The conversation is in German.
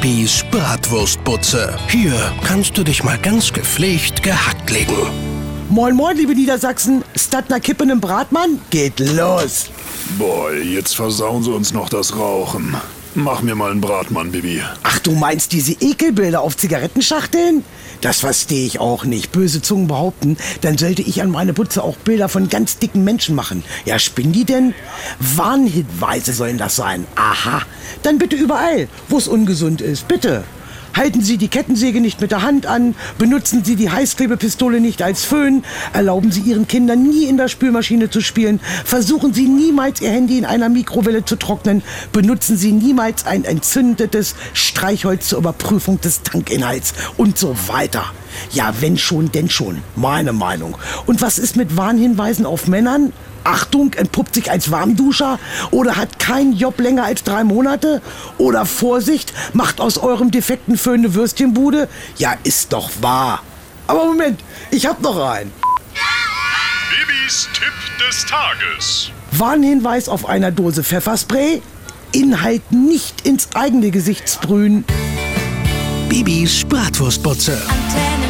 Bibis Bratwurstbutze. Hier kannst du dich mal ganz gepflegt gehackt legen. Moin Moin, liebe Niedersachsen. Statt einer Kippe einem Bratmann geht los. Boah, jetzt versauen sie uns noch das Rauchen. Mach mir mal einen Bratmann, Bibi. Ach, du meinst diese Ekelbilder auf Zigarettenschachteln? Das verstehe ich auch nicht. Böse Zungen behaupten, dann sollte ich an meine Putze auch Bilder von ganz dicken Menschen machen. Ja, spinnen die denn? Warnhinweise sollen das sein. Aha. Dann bitte überall, wo es ungesund ist. Bitte. Halten Sie die Kettensäge nicht mit der Hand an, benutzen Sie die Heißklebepistole nicht als Föhn, erlauben Sie Ihren Kindern nie in der Spülmaschine zu spielen, versuchen Sie niemals Ihr Handy in einer Mikrowelle zu trocknen, benutzen Sie niemals ein entzündetes Streichholz zur Überprüfung des Tankinhalts und so weiter. Ja, wenn schon, denn schon. Meine Meinung. Und was ist mit Warnhinweisen auf Männern? Achtung, entpuppt sich als Warmduscher oder hat keinen Job länger als drei Monate? Oder Vorsicht, macht aus eurem defekten Föhn eine Würstchenbude? Ja, ist doch wahr. Aber Moment, ich hab noch einen. Bibis Tipp des Tages. Warnhinweis auf einer Dose Pfefferspray. Inhalt nicht ins eigene Gesicht sprühen. Bibis Bratwurstbutze. Antennen